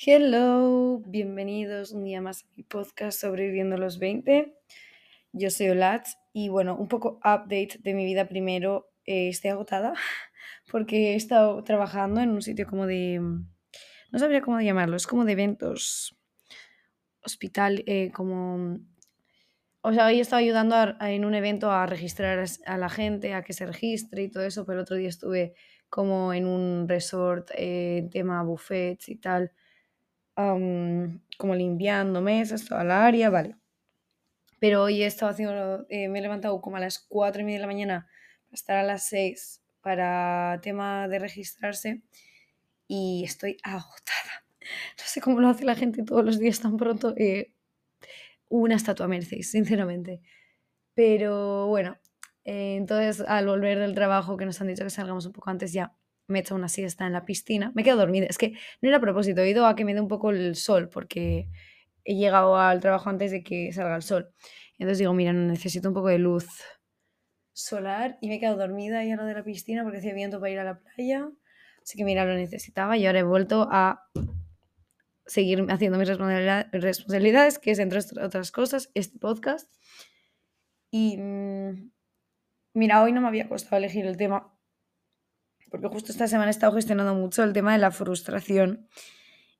Hello, bienvenidos un día más a mi podcast Sobreviviendo los 20. Yo soy Olat y bueno, un poco update de mi vida primero. Eh, estoy agotada porque he estado trabajando en un sitio como de... No sabría cómo llamarlo, es como de eventos, hospital, eh, como... O sea, hoy he estado ayudando en un evento a registrar a la gente, a que se registre y todo eso, pero el otro día estuve como en un resort, eh, tema buffets y tal como limpiando mesas, toda la área, vale. Pero hoy he estado haciendo, eh, me he levantado como a las 4 y media de la mañana para estar a las 6 para tema de registrarse y estoy agotada. No sé cómo lo hace la gente todos los días tan pronto. eh, una estatua merecéis, sinceramente. Pero bueno, eh, entonces al volver del trabajo que nos han dicho que salgamos un poco antes ya me he hecho una siesta en la piscina. Me quedo dormida. Es que no era a propósito, he ido a que me dé un poco el sol porque he llegado al trabajo antes de que salga el sol. Entonces digo, mira, necesito un poco de luz solar y me he quedado dormida ya lo de la piscina porque hacía viento para ir a la playa. Así que mira, lo necesitaba y ahora he vuelto a seguir haciendo mis responsabilidad- responsabilidades, que es entre otras- otras cosas este podcast. Y mm, mira, hoy no me había costado elegir el tema porque justo esta semana he estado gestionando mucho el tema de la frustración.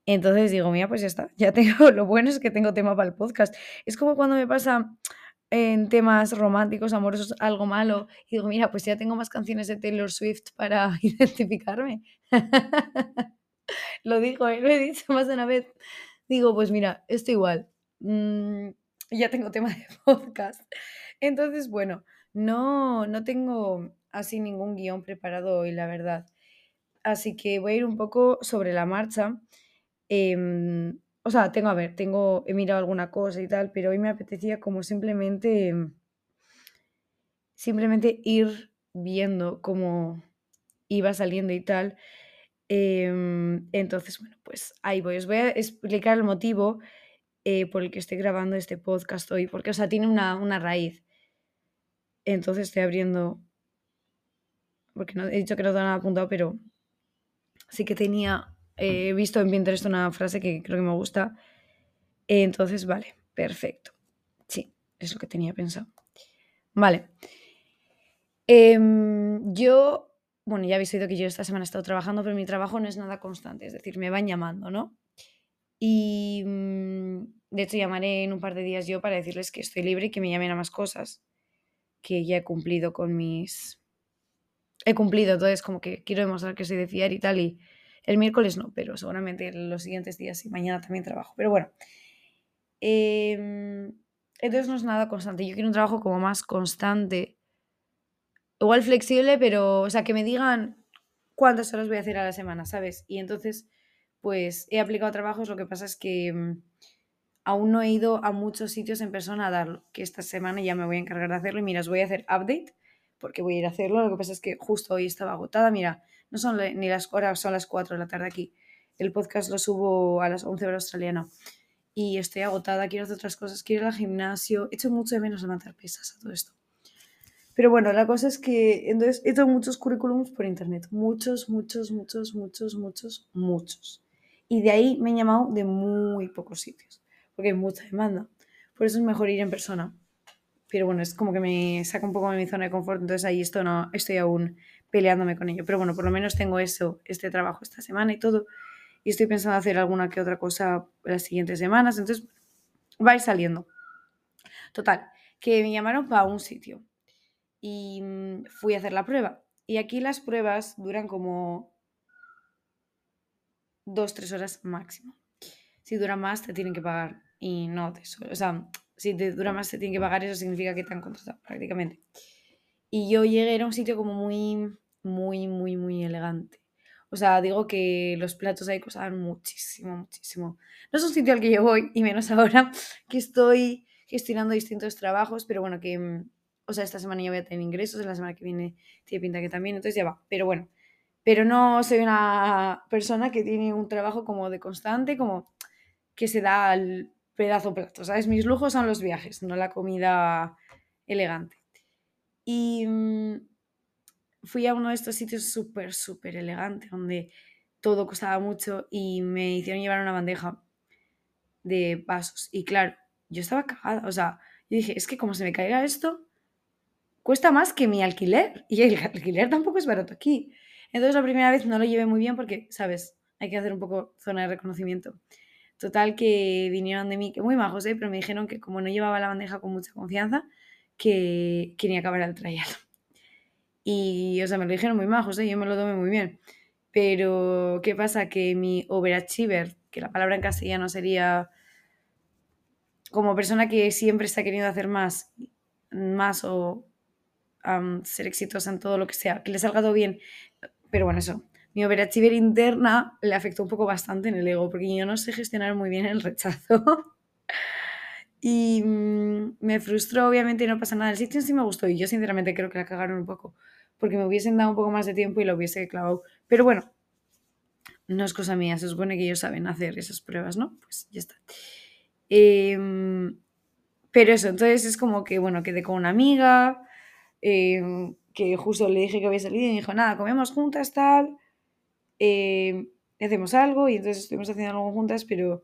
Entonces digo, mira, pues ya está, ya tengo, lo bueno es que tengo tema para el podcast. Es como cuando me pasa en temas románticos, amorosos, algo malo, y digo, mira, pues ya tengo más canciones de Taylor Swift para identificarme. lo digo, ¿eh? lo he dicho más de una vez. Digo, pues mira, esto igual. mm, ya tengo tema de podcast. Entonces, bueno, no, no tengo así ningún guion preparado hoy, la verdad. Así que voy a ir un poco sobre la marcha. Em, o sea, tengo, a ver, tengo, he mirado alguna cosa y tal, pero hoy me apetecía como simplemente, em, simplemente ir viendo cómo iba saliendo y tal. Em, entonces, bueno, pues ahí voy. Os voy a explicar el motivo eh, por el que estoy grabando este podcast hoy, porque, o sea, tiene una, una raíz. Entonces estoy abriendo, porque no he dicho que no tengo nada apuntado, pero sí que tenía eh, visto en Pinterest una frase que creo que me gusta. Entonces, vale, perfecto. Sí, es lo que tenía pensado. Vale. Em, yo, bueno, ya habéis oído que yo esta semana he estado trabajando, pero mi trabajo no es nada constante, es decir, me van llamando, ¿no? Y mm, de hecho llamaré en un par de días yo para decirles que estoy libre y que me llamen a más cosas, que ya he cumplido con mis... He cumplido, entonces como que quiero demostrar que soy de fiar y tal, y el miércoles no, pero seguramente los siguientes días y mañana también trabajo. Pero bueno, em, entonces no es nada constante, yo quiero un trabajo como más constante, igual flexible, pero, o sea, que me digan cuántas horas voy a hacer a la semana, ¿sabes? Y entonces, pues he aplicado trabajos, lo que pasa es que mm, aún no he ido a muchos sitios en persona a darlo, que esta semana ya me voy a encargar de hacerlo y mira, os voy a hacer update porque voy a ir a hacerlo, lo que pasa es que justo hoy estaba agotada, mira, no son ni las horas, son las 4 de la tarde aquí. El podcast lo subo a las 11 horas australiana y estoy agotada, quiero hacer otras cosas, quiero ir al gimnasio, echo mucho de menos levantar pesas a todo esto. Pero bueno, la cosa es que entonces he hecho muchos currículums por internet, muchos, muchos, muchos, muchos, muchos, muchos. Y de ahí me han llamado de muy pocos sitios, porque hay mucha demanda. Por eso es mejor ir en persona. Pero bueno, es como que me saca un poco de mi zona de confort, entonces ahí esto no, estoy aún peleándome con ello. Pero bueno, por lo menos tengo eso, este trabajo esta semana y todo. Y estoy pensando hacer alguna que otra cosa las siguientes semanas, entonces va a ir saliendo. Total, que me llamaron para un sitio y mm, fui a hacer la prueba. Y aquí las pruebas duran como dos, tres horas máximo. Si dura más, te tienen que pagar. Y no te O sea, si te dura más, te tienen que pagar, eso significa que te han contratado prácticamente. Y yo llegué, era un sitio como muy, muy, muy, muy elegante. O sea, digo que los platos ahí costaban muchísimo, muchísimo. No es un sitio al que yo voy, y menos ahora que estoy gestionando distintos trabajos, pero bueno, que, o sea, esta semana ya voy a tener ingresos, la semana que viene tiene pinta que también, entonces ya va. Pero bueno, pero no soy una persona que tiene un trabajo como de constante, como que se da al pedazo plato, ¿sabes? Mis lujos son los viajes, no la comida elegante. Y mm, fui a uno de estos sitios súper, súper elegante, donde todo costaba mucho y me hicieron llevar una bandeja de vasos. Y claro, yo estaba cagada. O sea, yo dije, es que como se me caiga esto, cuesta más que mi alquiler. Y el alquiler tampoco es barato aquí. Entonces la primera vez no lo llevé muy bien porque, ¿sabes? Hay que hacer un poco zona de reconocimiento. Total que vinieron de mí, que muy majos, ¿eh? pero me dijeron que como no llevaba la bandeja con mucha confianza, que quería acabar el trial. Y, o sea, me lo dijeron muy majos, ¿eh? yo me lo tomé muy bien. Pero, ¿qué pasa? Que mi overachiever, que la palabra en castellano sería como persona que siempre está queriendo hacer más, más o ser exitosa en todo lo que sea, que le salga todo bien. Pero bueno, eso, mi overachiever interna le afectó un poco bastante en el ego, porque yo no sé gestionar muy bien el rechazo. y mm, me frustró, obviamente, y no pasa nada. El sitio sí me gustó, y yo sinceramente creo que la cagaron un poco, porque me hubiesen dado un poco más de tiempo y lo hubiese clavado. Pero bueno, no es cosa mía, se supone que ellos saben hacer esas pruebas, ¿no? Pues ya está. Em, pero eso, entonces es como que, bueno, quedé con una amiga, em, que justo le dije que había salido y me dijo, nada, comemos juntas, tal, em, hacemos algo y entonces estuvimos haciendo algo juntas, pero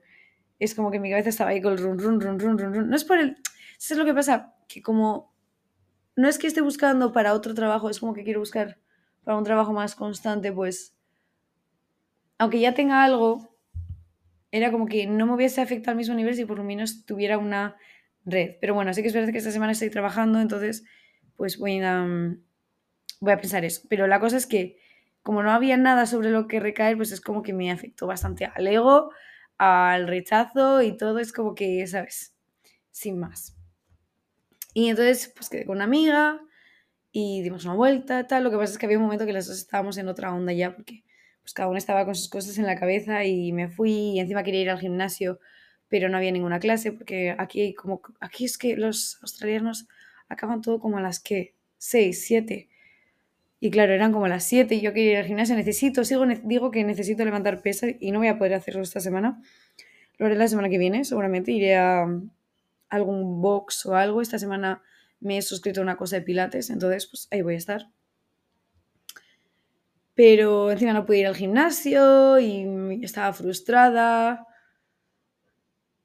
es como que mi cabeza estaba ahí con el run, run, run, run, run, run. No es por el... Eso es lo que pasa, que como... No es que esté buscando para otro trabajo, es como que quiero buscar para un trabajo más constante, pues... Aunque ya tenga algo, era como que no me hubiese afectado al mismo nivel si por lo menos tuviera una red. Pero bueno, sí que es verdad que esta semana estoy trabajando, entonces pues voy a, voy a pensar eso. Pero la cosa es que como no había nada sobre lo que recaer, pues es como que me afectó bastante al ego, al rechazo y todo es como que, ¿sabes? Sin más. Y entonces pues quedé con una amiga y dimos una vuelta, tal. Lo que pasa es que había un momento que las dos estábamos en otra onda ya porque pues cada uno estaba con sus cosas en la cabeza y me fui y encima quería ir al gimnasio, pero no había ninguna clase porque aquí como aquí es que los australianos acaban todo como a las que 6, 7. Y claro, eran como las 7 y yo quería ir al gimnasio, necesito, sigo, digo que necesito levantar pesas y no voy a poder hacerlo esta semana. Lo haré la semana que viene, seguramente iré a algún box o algo. Esta semana me he suscrito a una cosa de pilates, entonces pues ahí voy a estar pero encima no pude ir al gimnasio y estaba frustrada.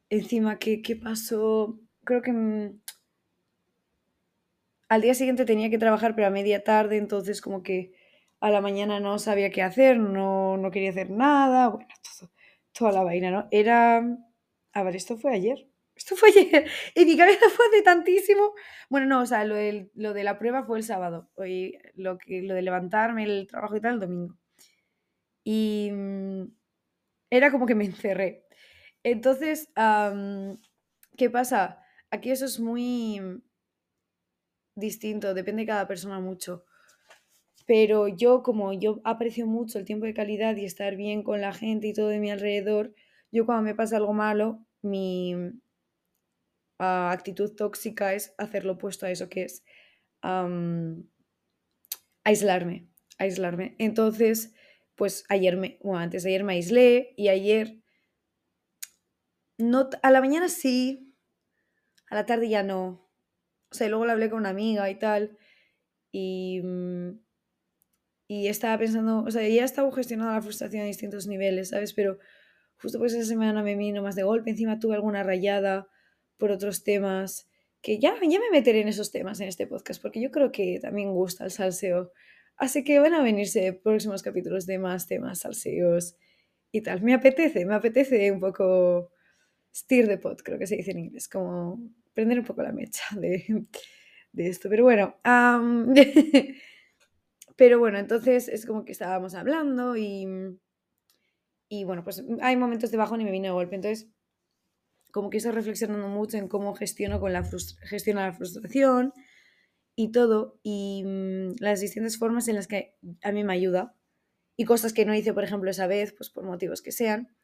Encima, ¿qué, qué pasó? Creo que mm, al día siguiente tenía que trabajar, pero a media tarde, entonces como que a la mañana no sabía qué hacer, no, no quería hacer nada, bueno, toda la vaina, ¿no? Era... A ver, esto fue ayer. Esto fue ayer. Y mi cabeza fue hace tantísimo. Bueno, no, o sea, lo, de la prueba fue el sábado. Hoy, lo, que, lo de levantarme, el trabajo y tal, el domingo. Y mm, era como que me encerré. Entonces, ¿qué pasa? Aquí eso es muy distinto, depende de cada persona mucho. Pero yo, como yo aprecio mucho el tiempo de calidad y estar bien con la gente y todo de mi alrededor, yo cuando me pasa algo malo, mi, actitud tóxica es hacer lo opuesto a eso, que es aislarme, aislarme. Entonces, pues ayer me, bueno, antes ayer me aislé y ayer, no, a la mañana sí, a la tarde ya no. O sea, luego le hablé con una amiga y tal, y, mm, y estaba pensando, o sea, ya estaba gestionando la frustración a distintos niveles, ¿sabes? Pero justo pues esa semana me vino más de golpe, encima tuve alguna rayada por otros temas, que ya, ya me meteré en esos temas en este podcast, porque yo creo que también gusta el salseo. Así que van a venirse próximos capítulos de más temas salseos y tal. Me apetece, me apetece un poco steer the pot, creo que se dice en inglés, como prender un poco la mecha de, de esto. Pero bueno, pero bueno, entonces es como que estábamos hablando y, y bueno, pues hay momentos de bajón y me vine de golpe. Entonces como que estoy reflexionando mucho en cómo gestiono con la frustración y todo, y mm, las distintas formas en las que a mí me ayuda, y cosas que no hice, por ejemplo, esa vez, pues por motivos que sean,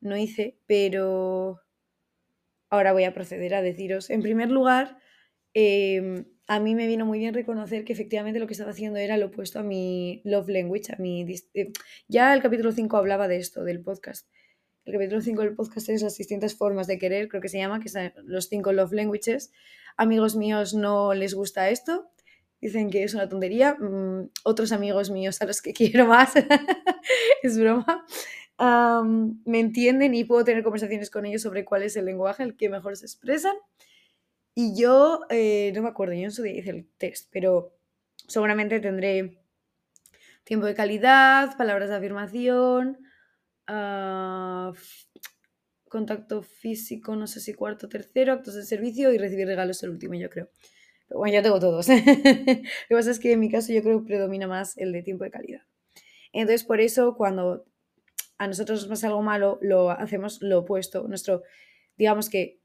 no hice, pero ahora voy a proceder a deciros. En primer lugar, em, a mí me vino muy bien reconocer que efectivamente lo que estaba haciendo era lo opuesto a mi love language, a mi... Eh, ya el capítulo 5 hablaba de esto, del podcast, el capítulo 5 del podcast es las distintas formas de querer, creo que se llama, que son los cinco love languages. Amigos míos no les gusta esto, dicen que es una tontería. Mm, otros amigos míos a los que quiero más, es broma, me entienden y puedo tener conversaciones con ellos sobre cuál es el lenguaje el que mejor se expresan. Y yo, eh, no me acuerdo, yo en su día hice el test, pero seguramente tendré tiempo de calidad, palabras de afirmación, ah, contacto físico, no sé si cuarto, tercero, actos de servicio y recibir regalos el último, yo creo. Bueno, ya tengo todos. Lo que pasa es que en mi caso yo creo que predomina más el de tiempo de calidad. Entonces, por eso, cuando a nosotros nos pasa algo malo, lo hacemos lo opuesto. Nuestro, digamos que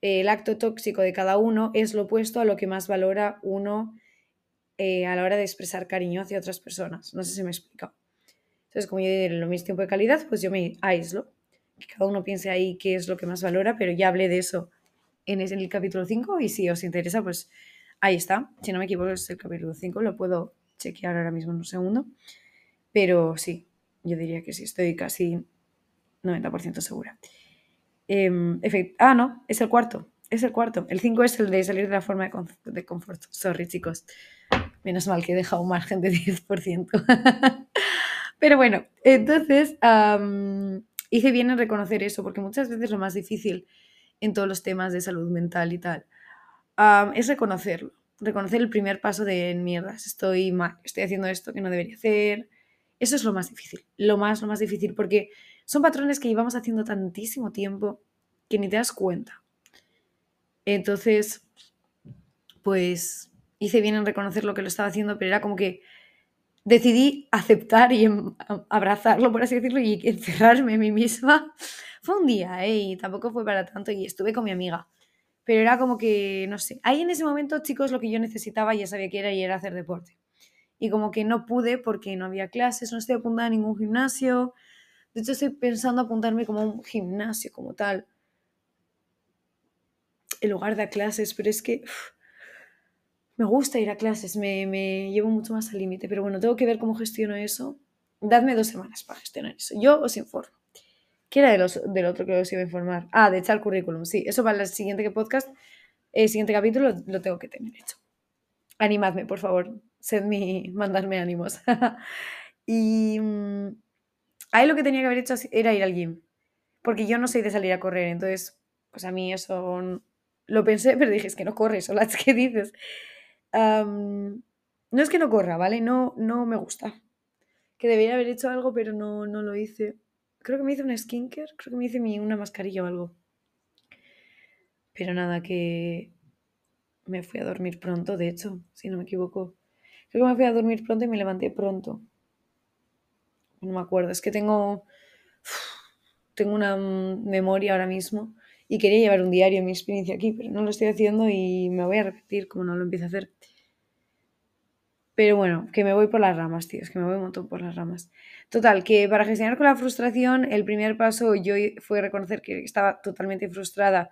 el acto tóxico de cada uno es lo opuesto a lo que más valora uno eh, a la hora de expresar cariño hacia otras personas. No sé si me he explicado. Entonces, como yo diré lo mismo tiempo de calidad, pues yo me aíslo. Que cada uno piense ahí qué es lo que más valora, pero ya hablé de eso en el capítulo 5 y si os interesa, pues ahí está. Si no me equivoco, es el capítulo 5, lo puedo chequear ahora mismo en un segundo. Pero sí, yo diría que sí, estoy casi 90% segura. Em, ah, no, es el cuarto. Es el cuarto. El 5 es el de salir de la forma de, confort. Sorry, chicos. Menos mal que he dejado un margen de 10%. Pero bueno, entonces hice bien en reconocer eso, porque muchas veces lo más difícil en todos los temas de salud mental y tal es reconocerlo. Reconocer el primer paso de mierdas. Estoy mal, estoy haciendo esto que no debería hacer eso es lo más difícil, lo más, lo más difícil, porque son patrones que llevamos haciendo tantísimo tiempo que ni te das cuenta. Entonces, pues hice bien en reconocer lo que lo estaba haciendo, pero era como que decidí aceptar y em, abrazarlo, por así decirlo, y encerrarme en mí misma. Fue un día, ¿eh? Y tampoco fue para tanto, y estuve con mi amiga. Pero era como que, no sé, ahí en ese momento, chicos, lo que yo necesitaba ya sabía que era y era hacer deporte y como que no pude porque no había clases, no estoy apuntada a ningún gimnasio. De hecho, estoy pensando apuntarme como a un gimnasio como tal, en lugar de a clases, pero es que me gusta ir a clases, me, me llevo mucho más al límite, pero bueno, tengo que ver cómo gestiono eso. Dadme dos semanas para gestionar eso. Yo os informo. ¿Qué era de los, del otro que os iba a informar? Ah, de echar currículum. Sí, eso para el siguiente podcast, el siguiente capítulo lo tengo que tener hecho. Animadme, por favor sed mi, mandarme ánimos. y mm, ahí lo que tenía que haber hecho era ir al gym, porque yo no soy de salir a correr, entonces, pues a mí eso lo pensé, pero dije, es que no corres, o las que dices. no es que no corra, ¿vale? No, no me gusta. Que debería haber hecho algo, pero no, no lo hice. Creo que me hice una skincare, creo que me hice una mascarilla o algo. Pero nada, que me fui a dormir pronto, de hecho, si no me equivoco. Creo que me fui a dormir pronto y me levanté pronto. No me acuerdo, es que tengo, tengo una memoria ahora mismo y quería llevar un diario de mi experiencia aquí, pero no lo estoy haciendo y me voy a repetir como no lo empiezo a hacer. Pero bueno, que me voy por las ramas, tío, es que me voy un montón por las ramas. Total, que para gestionar con la frustración, el primer paso yo fue reconocer que estaba totalmente frustrada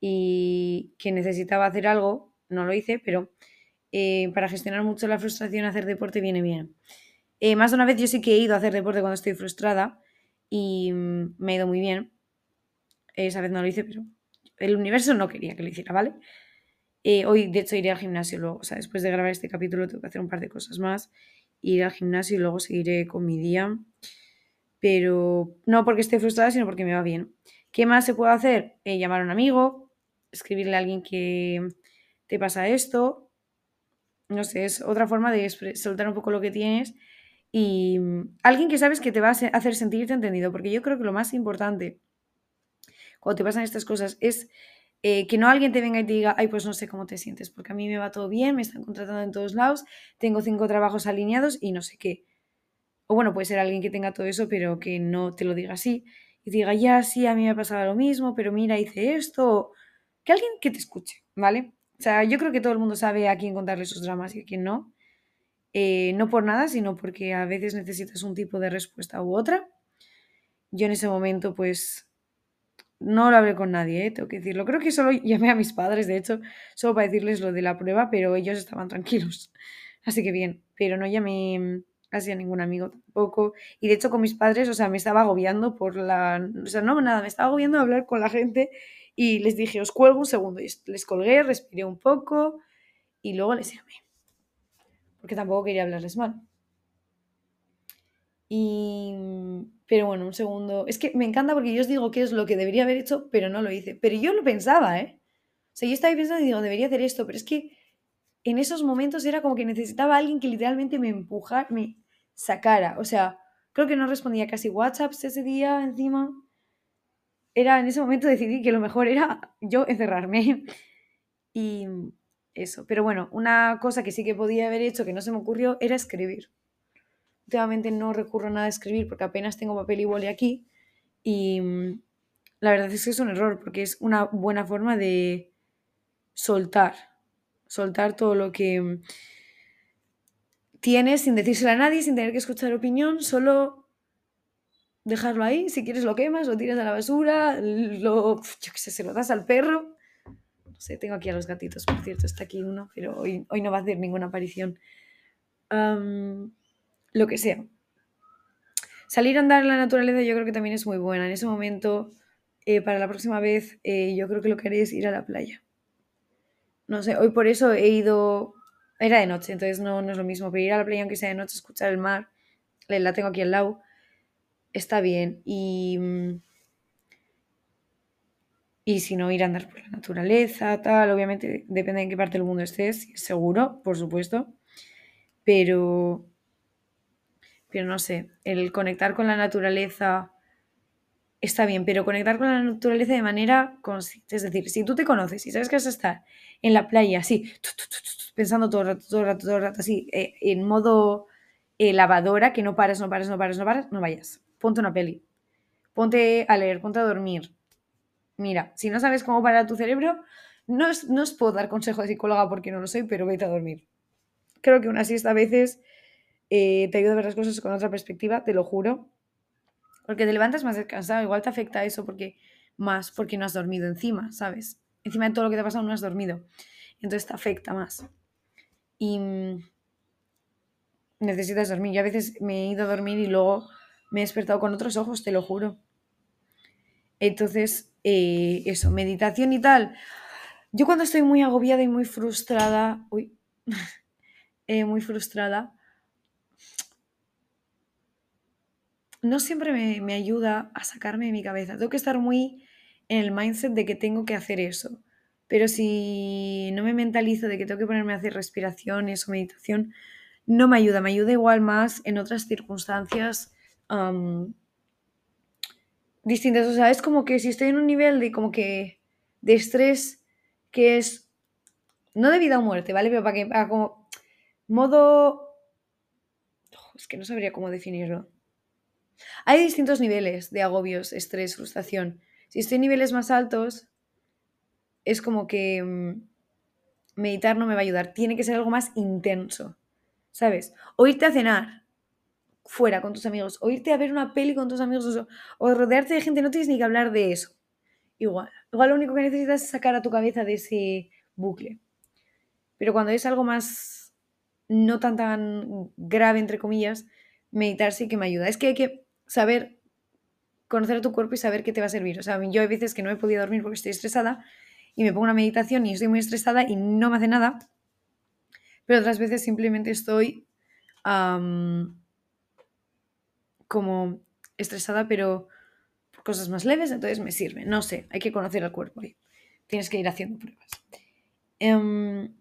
y que necesitaba hacer algo. No lo hice, pero eh, para gestionar mucho la frustración, hacer deporte viene bien. Eh, más de una vez yo sí que he ido a hacer deporte cuando estoy frustrada y mm, me ha ido muy bien. Esa vez no lo hice, pero el universo no quería que lo hiciera, ¿vale? Eh, hoy, de hecho, iré al gimnasio luego. O sea, después de grabar este capítulo, tengo que hacer un par de cosas más. Ir al gimnasio y luego seguiré con mi día. Pero no porque esté frustrada, sino porque me va bien. ¿Qué más se puede hacer? llamar a un amigo, escribirle a alguien que te pasa esto, no sé, es otra forma de soltar un poco lo que tienes y mm, alguien que sabes que te va a hacer sentirte entendido, porque yo creo que lo más importante cuando te pasan estas cosas es eh, que no alguien te venga y te diga, ay, pues no sé cómo te sientes, porque a mí me va todo bien, me están contratando en todos lados, tengo cinco trabajos alineados y no sé qué. O bueno, puede ser alguien que tenga todo eso, pero que no te lo diga así y te diga, ya, sí, a mí me ha pasado lo mismo, pero mira, hice esto. Que alguien que te escuche, ¿vale? Sea, yo creo que todo el mundo sabe a quién contarle sus dramas y a quién no. Eh, no por nada, sino porque a veces necesitas un tipo de respuesta u otra. Yo en ese momento, pues, no lo hablé con nadie, ¿eh? tengo que decirlo. Creo que solo llamé a mis padres, de hecho, solo para decirles lo de la prueba, pero ellos estaban tranquilos. Así que bien, pero no llamé casi a ningún amigo tampoco. Y de hecho con mis padres, o sea, me estaba agobiando por la... O sea, no, nada, me estaba agobiando hablar con la gente y les dije, os cuelgo un segundo. Y les colgué, respiré un poco y luego les llamé. porque tampoco quería hablarles mal. Y... Pero bueno, un segundo. Es que me encanta porque yo os digo que es lo que debería haber hecho, pero no lo hice. Pero yo lo pensaba, ¿eh? O sea, yo estaba pensando y digo, debería hacer esto, pero es que en esos momentos era como que necesitaba alguien que literalmente me empujara, me sacara. O sea, creo que no respondía casi WhatsApps ese día encima. Era en ese momento decidí que lo mejor era yo encerrarme. Y eso. Pero bueno, una cosa que sí que podía haber hecho que no se me ocurrió era escribir. Últimamente no recurro a nada a escribir porque apenas tengo papel y boli aquí. Y mm, la verdad es que es un error porque es una buena forma de soltar. Soltar todo lo que mm, tienes sin decírselo a nadie, sin tener que escuchar opinión, solo dejarlo ahí. Si quieres lo quemas, lo tiras a la basura, lo, yo qué sé, se lo das al perro. No sé, tengo aquí a los gatitos, por cierto, está aquí uno, pero hoy, hoy no va a hacer ninguna aparición lo que sea. Salir a andar en la naturaleza yo creo que también es muy buena. En ese momento, eh, para la próxima vez, eh, yo creo que lo que haré es ir a la playa. No sé, hoy por eso he ido... Era de noche, entonces no, no es lo mismo, pero ir a la playa aunque sea de noche, escuchar el mar, la tengo aquí al lado, está bien. Y... Mm, y si no, ir a andar por la naturaleza, tal, obviamente depende de en qué parte del mundo estés, seguro, por supuesto. Pero pero no sé, el conectar con la naturaleza está bien, pero conectar con la naturaleza de manera consciente. Es decir, si tú te conoces y sabes que vas a estar en la playa así, pensando todo el rato, todo el rato, todo el rato, así, eh, en modo eh, lavadora, que no pares, no pares, no pares, no pares, no vayas. Ponte una peli. Ponte a leer, ponte a dormir. Mira, si no sabes cómo parar tu cerebro, no, no os puedo dar consejo de psicóloga porque no lo soy, pero vete a dormir. Creo que una siesta a veces eh, te ayuda a ver las cosas con otra perspectiva, te lo juro. Porque te levantas más descansado, igual te afecta eso porque más porque no has dormido encima, ¿sabes? Encima de todo lo que te ha pasado no has dormido. Entonces te afecta más. Y mm, necesitas dormir. Yo a veces me he ido a dormir y luego me he despertado con otros ojos, te lo juro. Entonces, eh, eso, meditación y tal. Yo cuando estoy muy agobiada y muy frustrada, uy, eh, muy frustrada, no siempre me, ayuda a sacarme de mi cabeza. Tengo que estar muy en el mindset de que tengo que hacer eso. Pero si no me mentalizo de que tengo que ponerme a hacer respiraciones o meditación, no me ayuda. Me ayuda igual más en otras circunstancias distintas. O sea, es como que si estoy en un nivel de como que de estrés que es no de vida o muerte, ¿vale? Pero para que para como modo es que no sabría cómo definirlo. Hay distintos niveles de agobios, estrés, frustración. Si estoy en niveles más altos, es como que mm, meditar no me va a ayudar. Tiene que ser algo más intenso, ¿sabes? O irte a cenar fuera con tus amigos, o irte a ver una peli con tus amigos, o, rodearte de gente, no tienes ni que hablar de eso. Igual. Igual lo único que necesitas es sacar a tu cabeza de ese bucle. Pero cuando es algo más no tan tan grave, entre comillas, meditar sí que me ayuda. Es que hay que saber conocer a tu cuerpo y saber qué te va a servir. O sea, yo hay veces que no he podido dormir porque estoy estresada y me pongo una meditación y estoy muy estresada y no me hace nada. Pero otras veces simplemente estoy como estresada, pero por cosas más leves, entonces me sirve. No sé, hay que conocer al cuerpo y tienes que ir haciendo pruebas. Em,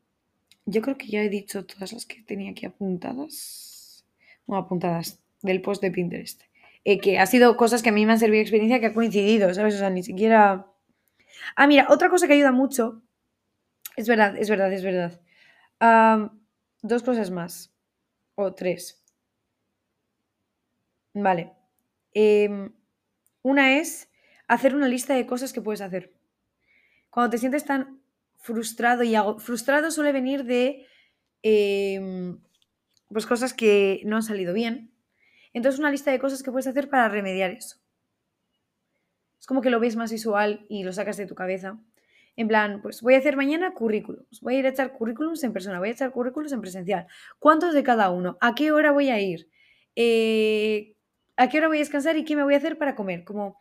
yo creo que ya he dicho todas las que tenía aquí apuntadas. No, apuntadas del post de Pinterest. Eh, que ha sido cosas que a mí me han servido de experiencia que ha coincidido, ¿sabes? O sea, ni siquiera... Ah, mira, otra cosa que ayuda mucho, es verdad, es verdad, es verdad. dos cosas más, o tres. Vale. Em, una es hacer una lista de cosas que puedes hacer. Cuando te sientes tan frustrado y frustrado suele venir de em, pues cosas que no han salido bien, entonces una lista de cosas que puedes hacer para remediar eso. Es como que lo ves más visual y lo sacas de tu cabeza. En plan, pues voy a hacer mañana currículums, voy a ir a echar currículums en persona, voy a echar currículums en presencial. ¿Cuántos de cada uno? ¿A qué hora voy a ir? Eh, ¿A qué hora voy a descansar y qué me voy a hacer para comer? Como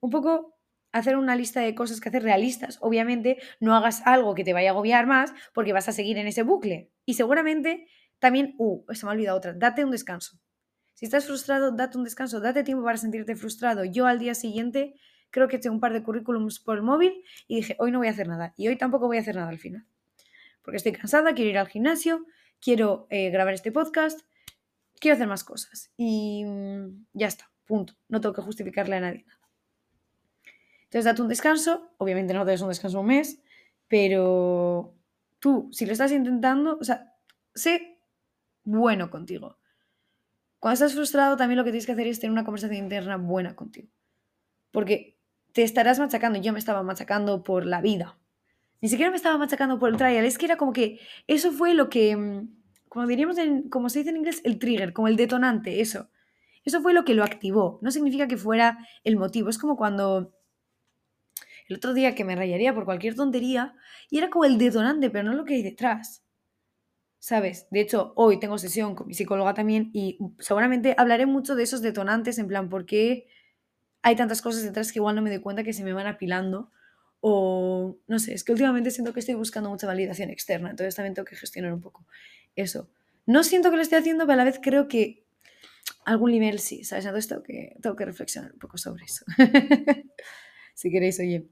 un poco hacer una lista de cosas que hacer realistas. Obviamente no hagas algo que te vaya a agobiar más porque vas a seguir en ese bucle. Y seguramente También, uh, se me ha olvidado otra, date un descanso. Si estás frustrado, date un descanso, date tiempo para sentirte frustrado. Yo al día siguiente creo que eché un par de currículums por el móvil y dije, hoy no voy a hacer nada. Y hoy tampoco voy a hacer nada al final. Porque estoy cansada, quiero ir al gimnasio, quiero eh, grabar este podcast, quiero hacer más cosas. Y mm, ya está, punto. No tengo que justificarle a nadie nada. Entonces, date un descanso. Obviamente no te des un descanso un mes, pero tú, si lo estás intentando, o sea, sé bueno contigo. Cuando estás frustrado, también lo que tienes que hacer es tener una conversación interna buena contigo. Porque te estarás machacando. Yo me estaba machacando por la vida. Ni siquiera me estaba machacando por el trial. Es que era como que eso fue lo que, mm, como diríamos, en, como se dice en inglés, el trigger, como el detonante, eso. Eso fue lo que lo activó. No significa que fuera el motivo. Es como cuando el otro día que me rayaría por cualquier tontería y era como el detonante, pero no lo que hay detrás. ¿sabes? De hecho, hoy tengo sesión con mi psicóloga también y seguramente hablaré mucho de esos detonantes, en plan, ¿por qué hay tantas cosas detrás que igual no me doy cuenta que se me van apilando? O no sé, es que últimamente siento que estoy buscando mucha validación externa, entonces también tengo que gestionar un poco eso. No siento que lo esté haciendo, pero a la vez creo que algún nivel sí, ¿sabes? Entonces tengo que, tengo que reflexionar un poco sobre eso. si queréis, oye,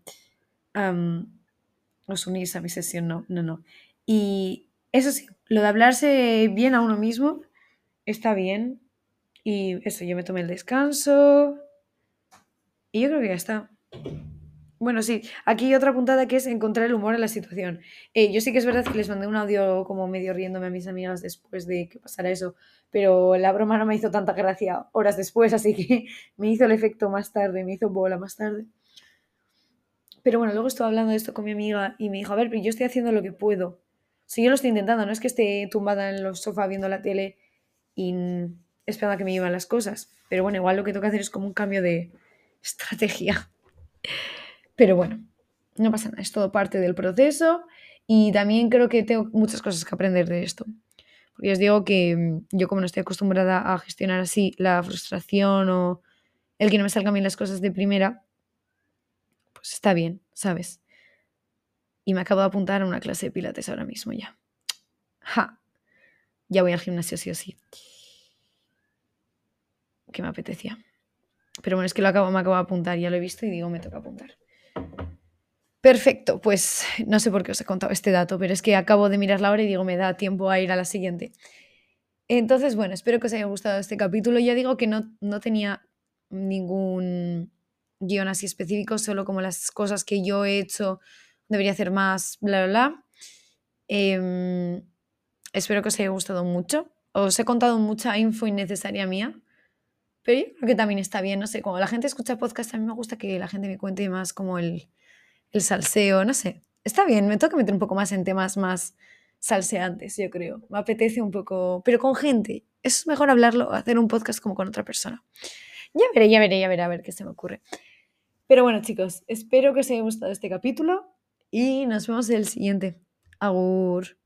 os unís a mi sesión, no, no, no. Y eso sí, lo de hablarse bien a uno mismo está bien. Y eso, yo me tomé el descanso. Y yo creo que ya está. Bueno, sí, aquí otra puntada que es encontrar el humor en la situación. Eh, yo sí que es verdad que les mandé un audio como medio riéndome a mis amigas después de que pasara eso, pero la broma no me hizo tanta gracia horas después, así que me hizo el efecto más tarde, me hizo bola más tarde. Pero bueno, luego estuve hablando de esto con mi amiga y me dijo, a ver, pero yo estoy haciendo lo que puedo. Si yo lo estoy intentando, no es que esté tumbada en los sofás viendo la tele y esperando a que me lleven las cosas. Pero bueno, igual lo que que hacer es como un cambio de estrategia. Pero bueno, no pasa nada, es todo parte del proceso y también creo que tengo muchas cosas que aprender de esto. Porque os digo que mm, yo como no estoy acostumbrada a gestionar así la frustración o el que no me salgan bien las cosas de primera, pues está bien, ¿sabes? Y me acabo de apuntar a una clase de pilates ahora mismo ya. Ja. Ya voy al gimnasio sí o sí. Que me apetecía. Pero bueno, es que lo acabo, me acabo de apuntar, ya lo he visto y digo, me toca apuntar. Perfecto, pues no sé por qué os he contado este dato, pero es que acabo de mirar la hora y digo, me da tiempo a ir a la siguiente. Entonces, bueno, espero que os haya gustado este capítulo. Ya digo que no, no tenía ningún guion así específico, solo como las cosas que yo he hecho debería hacer más, bla, bla, bla. Em, espero que os haya gustado mucho. Os he contado mucha info innecesaria mía, pero yo creo que también está bien, no sé, cuando la gente escucha podcast, a mí me gusta que la gente me cuente más como el, el salseo, no sé. Está bien, me toca meter un poco más en temas más salseantes, yo creo. Me apetece un poco, pero con gente. Es mejor hablarlo, hacer un podcast como con otra persona. Ya veré, ya veré, ya veré, a ver qué se me ocurre. Pero bueno, chicos, espero que os haya gustado este capítulo y nos vemos en el siguiente. Agur.